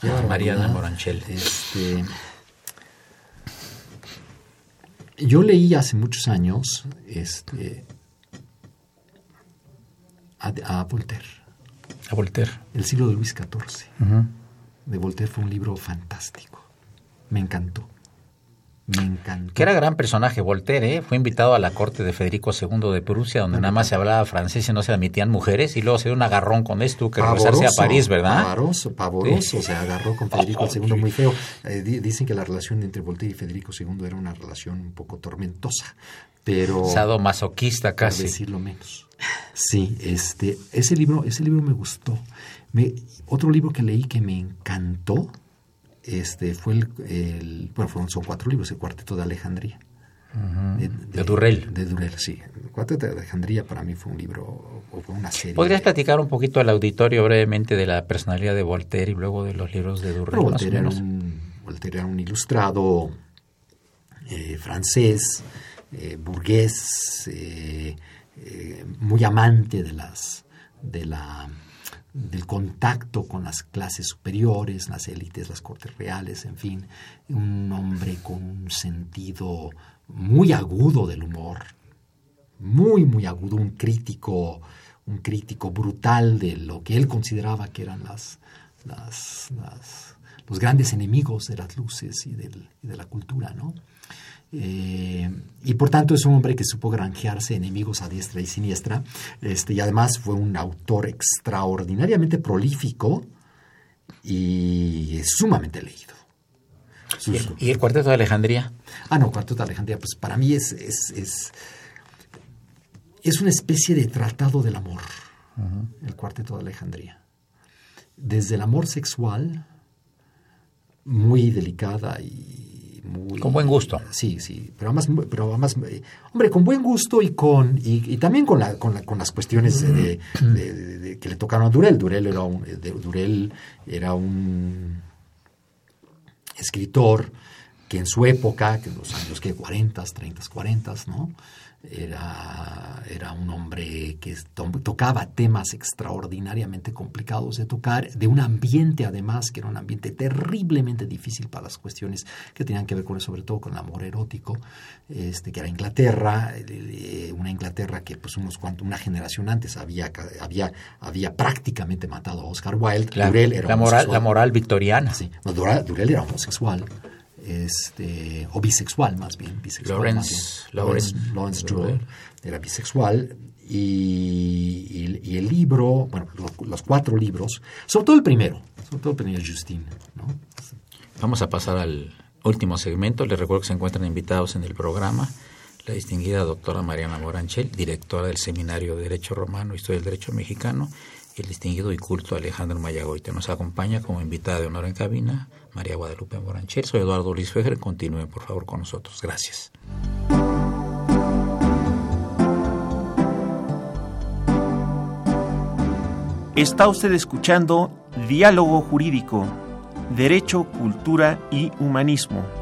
qué a Mariana. Moranchel. Este, yo leí hace muchos años este, a, a Voltaire, A Voltaire. El siglo de Luis XIV. De Voltaire fue un libro fantástico. Me encantó. Me encantó. Que era gran personaje, Voltaire, ¿eh? fue invitado a la corte de Federico II de Prusia, donde nada más se hablaba francés y no se admitían mujeres, y luego se dio un agarrón con esto, que regresarse a París, ¿verdad? Pavoroso, pavoroso. Sí. Se agarró con Federico II muy feo. Eh, di- dicen que la relación entre Voltaire y Federico II era una relación un poco tormentosa, pero Sadomasoquista por casi. decirlo menos. Sí, este, ese libro, ese libro me gustó. Me, otro libro que leí que me encantó, este, fue el, el- bueno, fueron, son cuatro libros, el Cuarteto de Alejandría. de, De Durrell. De Durrell, sí. El Cuarteto de Alejandría para mí fue un libro, o fue una serie. ¿Podrías platicar un poquito al auditorio brevemente de la personalidad de Voltaire y luego de los libros de Durrell? Voltaire, era menos? un, Voltaire era un ilustrado eh, francés, eh, burgués, eh, eh, muy amante de las, de la, del contacto con las clases superiores, las élites, las cortes reales, en fin, un hombre con un sentido muy agudo del humor, muy, muy agudo, un crítico, un crítico brutal de lo que él consideraba que eran las, los grandes enemigos de las luces y, del- y de la cultura, ¿no? Eh, y por tanto es un hombre que supo granjearse enemigos a diestra y siniestra, este, y además fue un autor extraordinariamente prolífico y sumamente leído. ¿Y Sus- el, y el Cuarteto de Alejandría? Ah, no, Cuarteto de Alejandría, pues para mí es, es, es, es una especie de tratado del amor, el Cuarteto de Alejandría. Desde el amor sexual, muy delicada y muy... Con buen gusto. Sí, sí, pero además, pero además eh, hombre, con buen gusto y con y, y también con, la, con, la- con las cuestiones de, de- de- de- que le tocaron a Durel. Durel era un, Durel era un escritor que en su época, que en los años que 40, 30, 40, ¿no? Era, era un hombre que to- tocaba temas extraordinariamente complicados de tocar, de un ambiente además que era un ambiente terriblemente difícil para las cuestiones que tenían que ver con, sobre todo con el amor erótico, este, que era Inglaterra, eh, una Inglaterra que pues unos cuantos, una generación antes había, había, había prácticamente matado a Oscar Wilde. La, Durell era la moral, la moral victoriana. Sí, no, Durell era homosexual, este, o bisexual más bien, bisexual Lawrence- más bien. Lawrence- Lawrence, Lawrence era bisexual y, y- y el libro, bueno, lo- los cuatro libros, sobre todo el primero, sobre todo el primero Justine, ¿no? Vamos a pasar al último segmento. Les recuerdo que se encuentran invitados en el programa la distinguida doctora Mariana Moranchel, directora del Seminario de Derecho Romano, Historia del Derecho Mexicano, y el distinguido y culto Alejandro Mayagoite. Nos acompaña como invitada de honor en cabina María Guadalupe Moranchel. Soy Eduardo Luis Fejer. Continúen, por favor, con nosotros. Gracias. Está usted escuchando Diálogo Jurídico, Derecho, Cultura y Humanismo.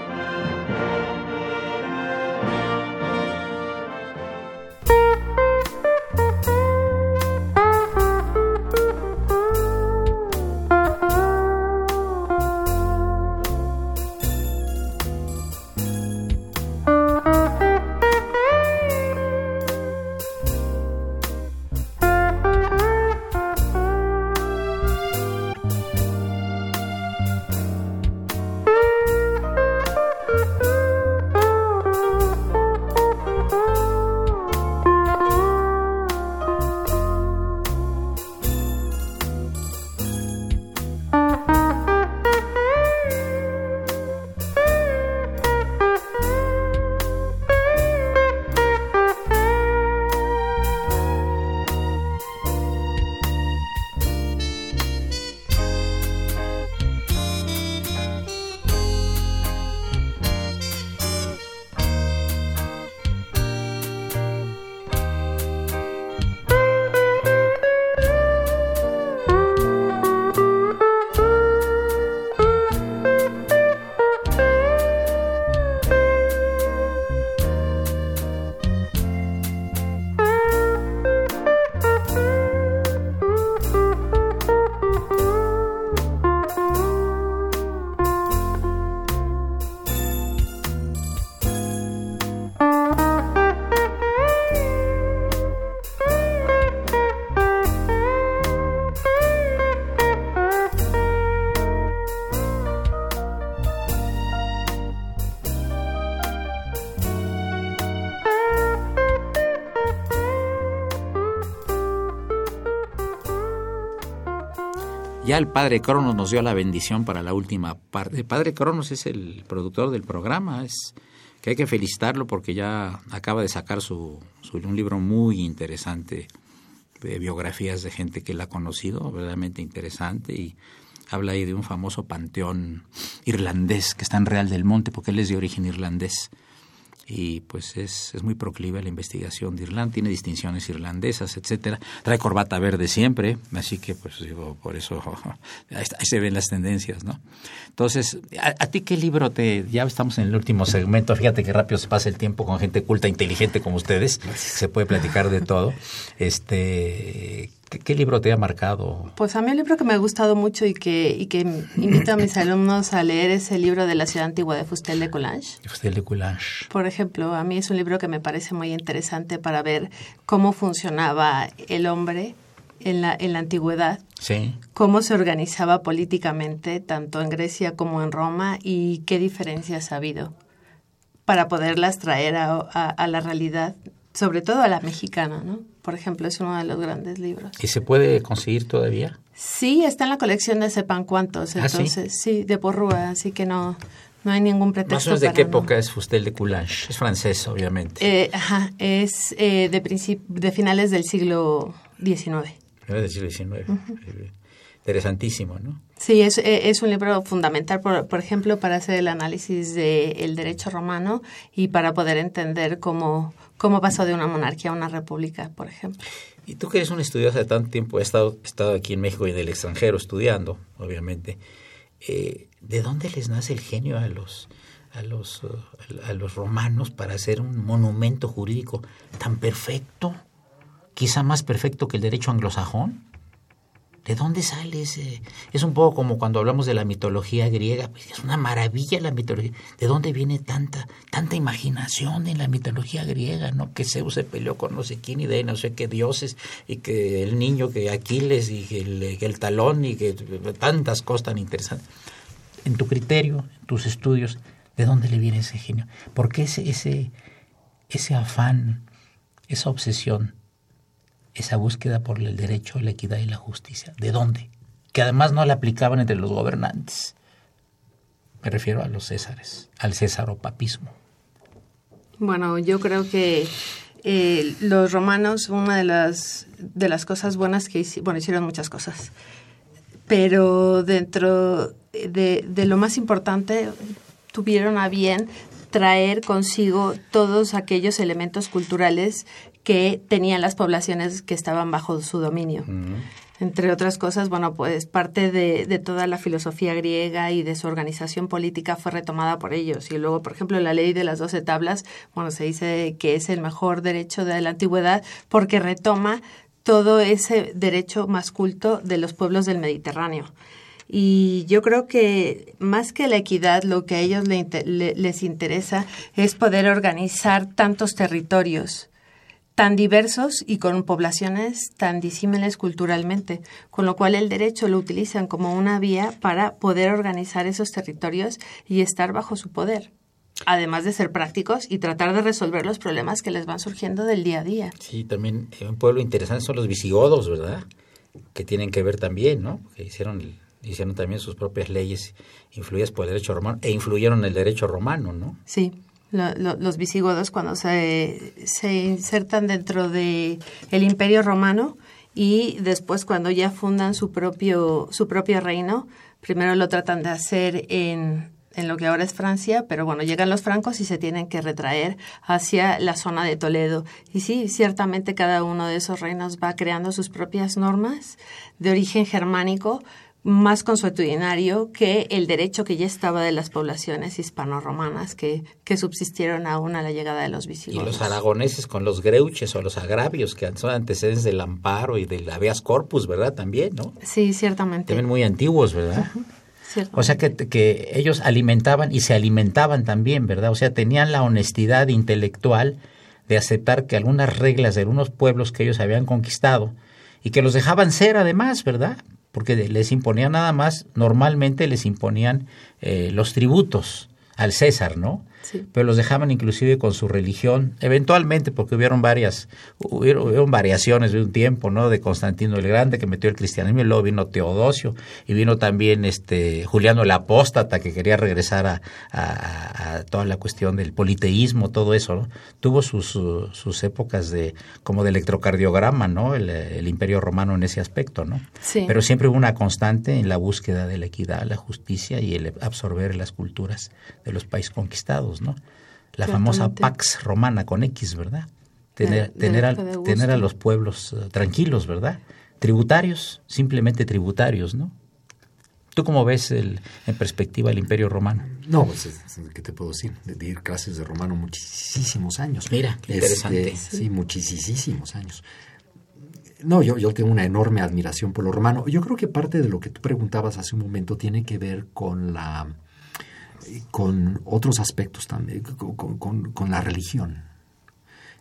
Ya el padre Cronos nos dio la bendición para la última parte. El padre Cronos es el productor del programa, es que hay que felicitarlo porque ya acaba de sacar su, un libro muy interesante de biografías de gente que él ha conocido, verdaderamente interesante y habla ahí de un famoso panteón irlandés que está en Real del Monte porque él es de origen irlandés y pues es, es muy proclive a la investigación de Irlanda, tiene distinciones irlandesas, etcétera. Trae corbata verde siempre, así que pues digo, por eso ahí, se ven las tendencias, ¿no? Entonces, ¿a, a ti qué libro te...? Ya estamos en el último segmento, fíjate que rápido se pasa el tiempo con gente culta, inteligente como ustedes, se puede platicar de todo. Este, ¿qué, qué libro te ha marcado? Pues a mí el libro que me ha gustado mucho y que, y que invito a mis alumnos a leer es el libro de la ciudad antigua de Fustel de Coulanges. Usted de Coulanges. Por ejemplo, a mí es un libro que me parece muy interesante para ver cómo funcionaba el hombre en la, en la antigüedad, Sí. cómo se organizaba políticamente, tanto en Grecia como en Roma, y qué diferencias ha habido para poderlas traer a, a- a la realidad, sobre todo a la mexicana, ¿no? Por ejemplo, es uno de los grandes libros. ¿Y se puede conseguir todavía? Sí, está en la colección de Sepan Cuántos, ¿Ah, sí? entonces, sí? de Porrúa, así que no, no hay ningún pretexto Más o menos de para qué no. época es Fustel de Coulanges. Es francés, obviamente. Eh, ajá, es eh, de, de finales del siglo XIX. Era del siglo XIX. Interesantísimo, ¿no? Sí, es, eh, es un libro fundamental, por, por ejemplo, para hacer el análisis del derecho romano y para poder entender cómo, cómo pasó de una monarquía a una república, por ejemplo. Y tú que eres un estudioso de tanto tiempo, has estado, estado aquí en México y en el extranjero estudiando, obviamente, eh, ¿de dónde les nace el genio a los, a los, uh, a los romanos para hacer un monumento jurídico tan perfecto, quizá más perfecto que el derecho anglosajón? ¿De dónde sale ese? Es un poco como cuando hablamos de la mitología griega, pues es una maravilla la mitología. ¿De dónde viene tanta tanta imaginación en la mitología griega, no? Que Zeus se peleó con no sé quién y de no sé qué dioses y que el niño que Aquiles y el, el talón y que tantas cosas tan interesantes. En tu criterio, en tus estudios, ¿de dónde le viene ese genio? ¿Por qué ese ese ese afán, esa obsesión esa búsqueda por el derecho, la equidad y la justicia. ¿De dónde? Que además no la aplicaban entre los gobernantes. Me refiero a los césares, al césaropapismo. Bueno, yo creo que eh, los romanos, una de las, de las cosas buenas que hicieron, bueno, hicieron muchas cosas, pero dentro de, de lo más importante, tuvieron a bien traer consigo todos aquellos elementos culturales que tenían las poblaciones que estaban bajo su dominio. Entre otras cosas, bueno, pues parte de, de, toda la filosofía griega y de su organización política fue retomada por ellos. Y luego, por ejemplo, la ley de las doce tablas, bueno, se dice que es el mejor derecho de la antigüedad porque retoma todo ese derecho más culto de los pueblos del Mediterráneo. Y yo creo que más que la equidad, lo que a ellos le, le, les interesa es poder organizar tantos territorios tan diversos y con poblaciones tan disímiles culturalmente, con lo cual el derecho lo utilizan como una vía para poder organizar esos territorios y estar bajo su poder. Además de ser prácticos y tratar de resolver los problemas que les van surgiendo del día a día. Sí, también un pueblo interesante son los visigodos, ¿verdad? Que tienen que ver también, ¿no? Que hicieron, hicieron también sus propias leyes influidas por el derecho romano e influyeron en el derecho romano, ¿no? Sí lo, lo, los visigodos cuando se, se insertan dentro de el Imperio Romano y después cuando ya fundan su propio su propio reino, primero lo tratan de hacer en en lo que ahora es Francia, pero bueno, llegan los francos y se tienen que retraer hacia la zona de Toledo. Y sí, ciertamente cada uno de esos reinos va creando sus propias normas de origen germánico, más consuetudinario que el derecho que ya estaba de las poblaciones hispano-romanas que, que subsistieron aún a la llegada de los visigodos. Y los aragoneses con los greuches o los agravios, que son antecedentes del amparo y del habeas corpus, ¿verdad? También, ¿no? Sí, ciertamente. También muy antiguos, ¿verdad? Uh -huh. O sea que, que ellos alimentaban y se alimentaban también, ¿verdad? O sea, tenían la honestidad intelectual de aceptar que algunas reglas de algunos pueblos que ellos habían conquistado y que los dejaban ser además, ¿verdad? Porque les imponían nada más, normalmente les imponían eh, los tributos al César, ¿no? Sí. Pero los dejaban inclusive con su religión, eventualmente, porque hubieron varias, hubieron, hubieron, variaciones de un tiempo, ¿no? De Constantino el Grande, que metió el cristianismo, y luego vino Teodosio, y vino también este Juliano el Apóstata, que quería regresar a, a, a toda la cuestión del politeísmo, todo eso, ¿no? Tuvo sus, sus épocas de, como de electrocardiograma, ¿no? El, el imperio romano en ese aspecto, ¿no? Sí. Pero siempre hubo una constante en la búsqueda de la equidad, la justicia y el absorber las culturas de los países conquistados. ¿No? La famosa Pax Romana con X, ¿verdad? Tener, de, de tener, a, tener a los pueblos uh, tranquilos, ¿verdad? Tributarios, simplemente tributarios, ¿no? ¿Tú cómo ves el, en perspectiva el Imperio Romano? No, pues, ¿qué te puedo decir? De, de ir clases de romano muchísimos años. Mira, qué interesante. Este, sí, muchísimos años. No, yo, yo tengo una enorme admiración por lo romano. Yo creo que parte de lo que tú preguntabas hace un momento tiene que ver con la con otros aspectos también, con, con, con, la religión.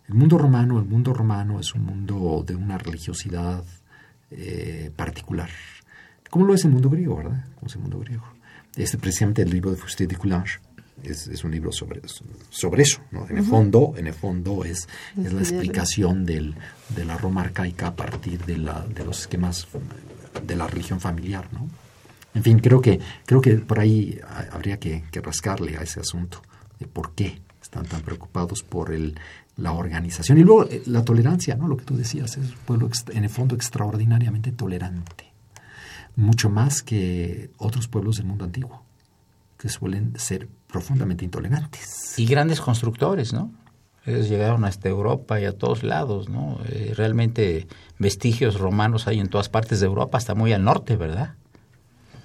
El mundo romano, el mundo romano es un mundo de una religiosidad eh, particular, como lo es el mundo griego, ¿verdad? Como es el mundo griego. Este precisamente el libro de Fusté de Coulanges es, es, un libro sobre, sobre eso, ¿no? En el fondo, en el fondo es, es la explicación del, de la Roma arcaica a partir de, la, de los esquemas de la religión familiar, ¿no? En fin, creo que, creo que por ahí habría que, rascarle a ese asunto de por qué están tan preocupados por el, la organización. Y luego la tolerancia, ¿no? Lo que tú decías, es un pueblo en el fondo extraordinariamente tolerante. mucho más que otros pueblos del mundo antiguo, que suelen ser profundamente intolerantes. Y grandes constructores, ¿no? Ellos llegaron hasta Europa y a todos lados, ¿no? Eh, realmente vestigios romanos hay en todas partes de Europa, hasta muy al norte, ¿verdad?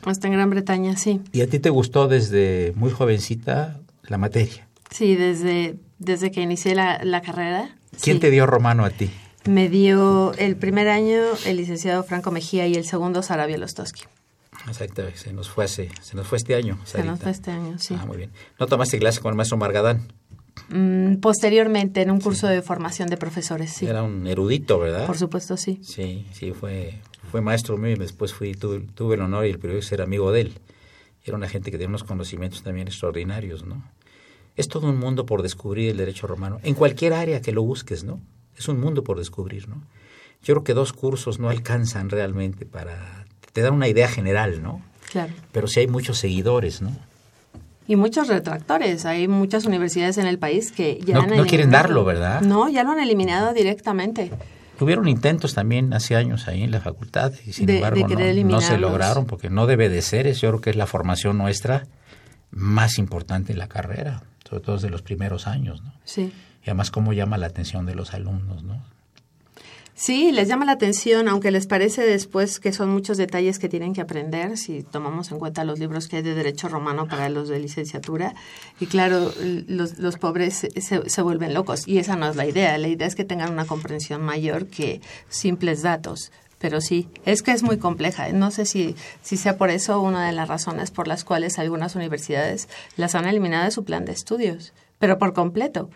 Hasta en Gran Bretaña, sí. ¿Y a ti te gustó desde muy jovencita la materia? Sí, desde, desde que inicié la, la carrera. ¿Quién sí. te dio romano a ti? Me dio el primer año el licenciado Franco Mejía y el segundo Sarabia Lostowski. Exactamente, se nos fue hace, se nos fue este año. Se nos Sarita. fue este año, sí. Ah, muy bien. ¿No tomaste clase con el maestro Margadán? Mm, posteriormente, en un curso de formación de profesores, sí. Era un erudito, ¿verdad? Por supuesto, sí. Sí, sí, fue, fue maestro mío y después fui, tuve, tuve el honor y el privilegio de ser amigo de él. Era una gente que tenía unos conocimientos también extraordinarios, ¿no? Es todo un mundo por descubrir el derecho romano, en cualquier área que lo busques, ¿no? Es un mundo por descubrir, ¿no? Yo creo que dos cursos no alcanzan realmente para... Te dan una idea general, ¿no? Claro. Pero sí hay muchos seguidores, ¿no? Y muchos retractores. Hay muchas universidades en el país que ya No- han no quieren darlo, ¿verdad? No, ya lo han eliminado directamente. Tuvieron intentos también hace años ahí en la facultad y sin De- de embargo no- se lograron porque no debe de ser, es, yo creo que es la formación nuestra más importante en la carrera, sobre todo desde los primeros años, ¿no? Sí. Y además cómo llama la atención de los alumnos, ¿no? Sí, les llama la atención, aunque les parece después que son muchos detalles que tienen que aprender, si tomamos en cuenta los libros que hay de Derecho Romano para los de licenciatura. Y claro, los, los pobres se, se- vuelven locos. Y esa no es la idea. La idea es que tengan una comprensión mayor que simples datos. Pero sí, es que es muy compleja. No sé si, si sea por eso una de las razones por las cuales algunas universidades las han eliminado de su plan de estudios, pero por completo.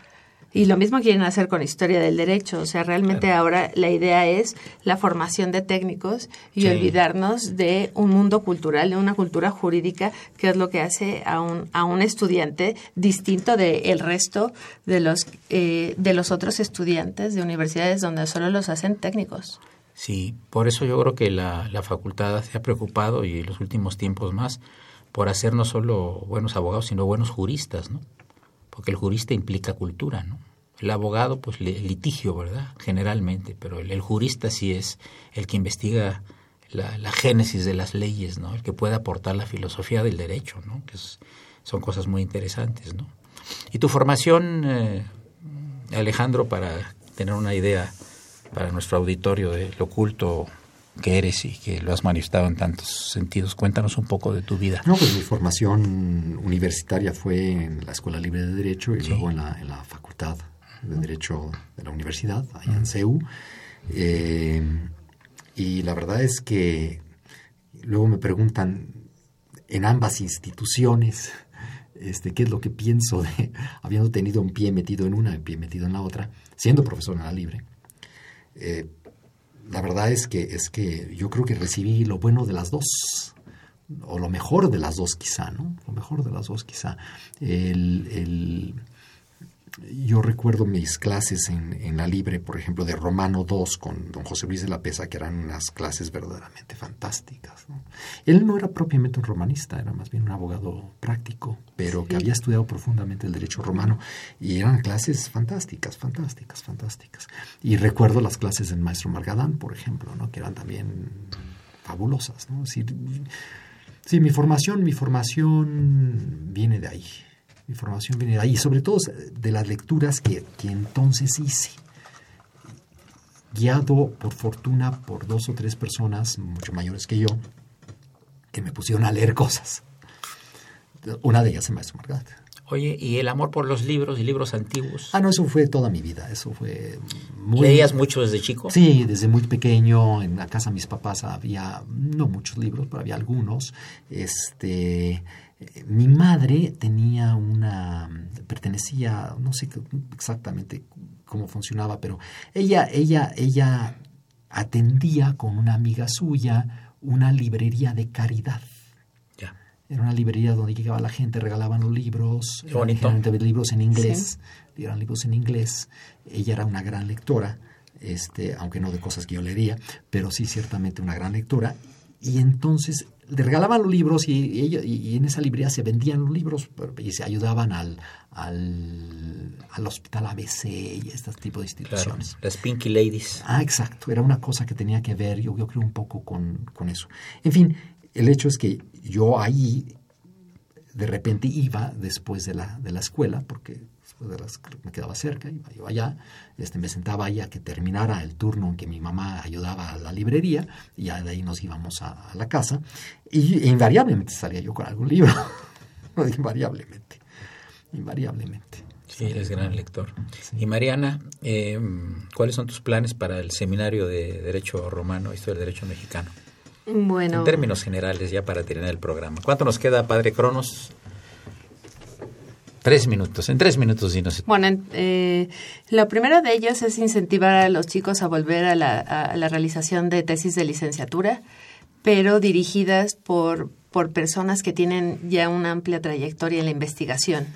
Y lo mismo quieren hacer con historia del derecho. O sea, realmente ahora la idea es la formación de técnicos y Sí. olvidarnos de un mundo cultural, de una cultura jurídica, que es lo que hace a un, a un estudiante distinto del resto de los, eh, de los otros estudiantes de universidades donde solo los hacen técnicos. Sí, por eso yo creo que la, la facultad se ha preocupado y en los últimos tiempos más por hacer no solo buenos abogados, sino buenos juristas, ¿no? Porque el jurista implica cultura, ¿no? El abogado, pues li- litigio, ¿verdad? Generalmente, pero el, jurista sí es el que investiga la, la génesis de las leyes, ¿no? El que puede aportar la filosofía del derecho, ¿no? Que son cosas muy interesantes, ¿no? Y tu formación, eh, Alejandro, para tener una idea para nuestro auditorio de lo culto que eres y que lo has manifestado en tantos sentidos. Cuéntanos un poco de tu vida. No, pues mi formación universitaria fue en la Escuela Libre de Derecho y Sí. luego en la, en la Facultad de Derecho de la Universidad, allá en CEU. Eh, y la verdad es que luego me preguntan en ambas instituciones este, qué es lo que pienso de habiendo tenido un pie metido en una y un pie metido en la otra, siendo profesor en la libre. Eh, la verdad es que, es que yo creo que recibí lo bueno de las dos, o lo mejor de las dos quizá, ¿no? Lo mejor de las dos quizá. El, el- yo recuerdo mis clases en, en la Libre, por ejemplo, de Romano II con don José Luis de la Pesa, que eran unas clases verdaderamente fantásticas. ¿no? Él no era propiamente un romanista, era más bien un abogado práctico, pero que había estudiado profundamente el derecho romano y eran clases fantásticas, fantásticas, fantásticas. Y recuerdo las clases del maestro Margadán, por ejemplo, ¿no? que eran también fabulosas. ¿no? Es decir, Sí, mi formación, mi formación viene de ahí. Mi formación viene de ahí, y sobre todo de las lecturas que, que entonces hice. Guiado, por fortuna, por dos o tres personas mucho mayores que yo, que me pusieron a leer cosas. Una de ellas el maestro. Oye, ¿y el amor por los libros y libros antiguos? Ah, no, eso fue toda mi vida. Eso fue muy... ¿Leías mucho desde chico? Sí, desde muy pequeño. En la casa de mis papás había, no muchos libros, pero había algunos. Este, mi madre tenía una, pertenecía, no sé exactamente cómo funcionaba, pero ella, ella, ella atendía con una amiga suya una librería de caridad. Era una librería donde llegaba la gente, regalaban los libros, Qué bonito. libros en inglés, eran libros en inglés. Ella era una gran lectora, este, aunque no de cosas que yo leería, pero sí ciertamente una gran lectora. Y entonces le regalaban los libros y, ella, y, en esa librería se vendían los libros y se ayudaban al, al, al hospital ABC y este tipo de instituciones. las Pinky Ladies. Ah, exacto. Era una cosa que tenía que ver, yo, yo creo, un poco con, con eso. En fin, el hecho es que yo ahí de repente iba después de la, de la escuela, porque después de las, me quedaba cerca, iba yo allá, este, me sentaba ahí a que terminara el turno en que mi mamá ayudaba a la librería, y ya de ahí nos íbamos a, la casa, y invariablemente salía yo con algún libro, invariablemente, invariablemente. Sí, eres gran lector. Y Mariana, eh, ¿cuáles son tus planes para el seminario de Derecho Romano, Historia del Derecho Mexicano? Bueno. En términos generales, ya para terminar el programa. ¿Cuánto nos queda, Padre Cronos? Tres minutos, en tres minutos dinos. Bueno, eh, lo primero de ellos es incentivar a los chicos a volver a la, a la realización de tesis de licenciatura, pero dirigidas por, por personas que tienen ya una amplia trayectoria en la investigación,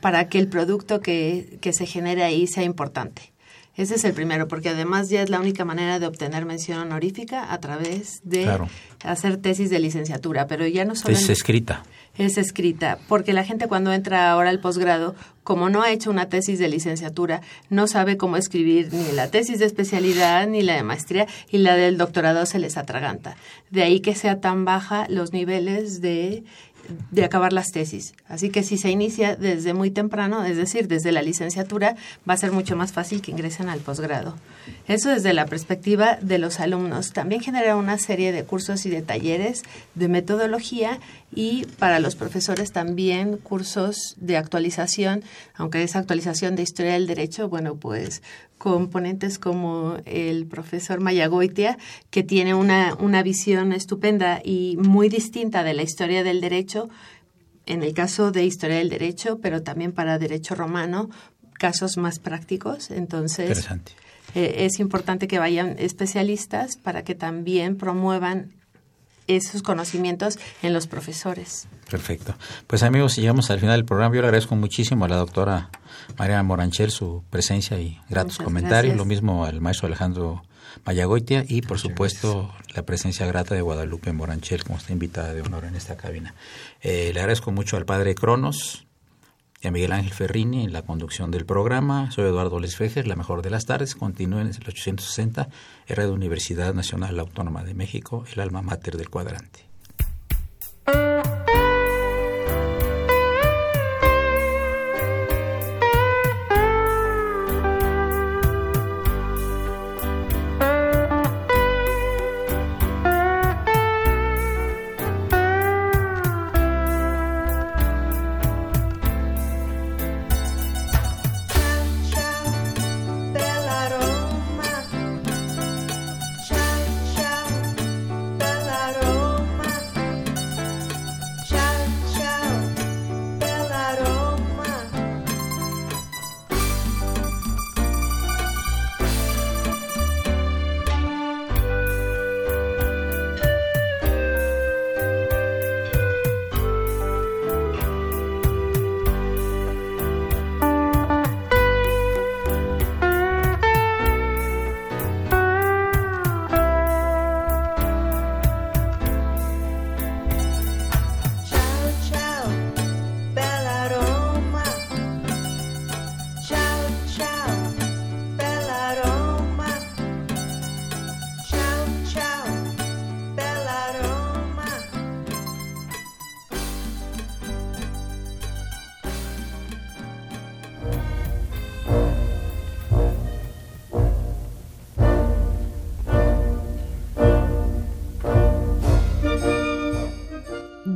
para que el producto que, que se genere ahí sea importante. Ese es el primero, porque además ya es la única manera de obtener mención honorífica a través de hacer tesis de licenciatura, pero ya no solo... Es escrita. Es escrita, porque la gente cuando entra ahora al posgrado, como no ha hecho una tesis de licenciatura, no sabe cómo escribir ni la tesis de especialidad ni la de maestría y la del doctorado se les atraganta. De ahí que sea tan baja los niveles de de acabar las tesis. Así que si se inicia desde muy temprano, es decir, desde la licenciatura, va a ser mucho más fácil que ingresen al posgrado. Eso desde la perspectiva de los alumnos. También genera una serie de cursos y de talleres de metodología y para los profesores también cursos de actualización, aunque es actualización de historia del derecho, bueno, pues componentes como el profesor Mayagoitia, que tiene una, una visión estupenda y muy distinta de la historia del derecho, en el caso de historia del derecho, pero también para derecho romano, casos más prácticos. Entonces, eh, es importante que vayan especialistas para que también promuevan esos conocimientos en los profesores. Perfecto. Pues amigos, llegamos al final del programa. Yo le agradezco muchísimo a la doctora María Moranchel su presencia y gratos comentarios. Lo mismo al maestro Alejandro Mayagoitia y por supuesto la presencia grata de Guadalupe Moranchel como está invitada de honor en esta cabina. Eh, le agradezco mucho al padre Cronos, y a Miguel Ángel Ferrini en la conducción del programa. Soy Eduardo Lesfeger, la mejor de las tardes. Continúen en el 860, R de Universidad Nacional Autónoma de México, el alma mater del cuadrante.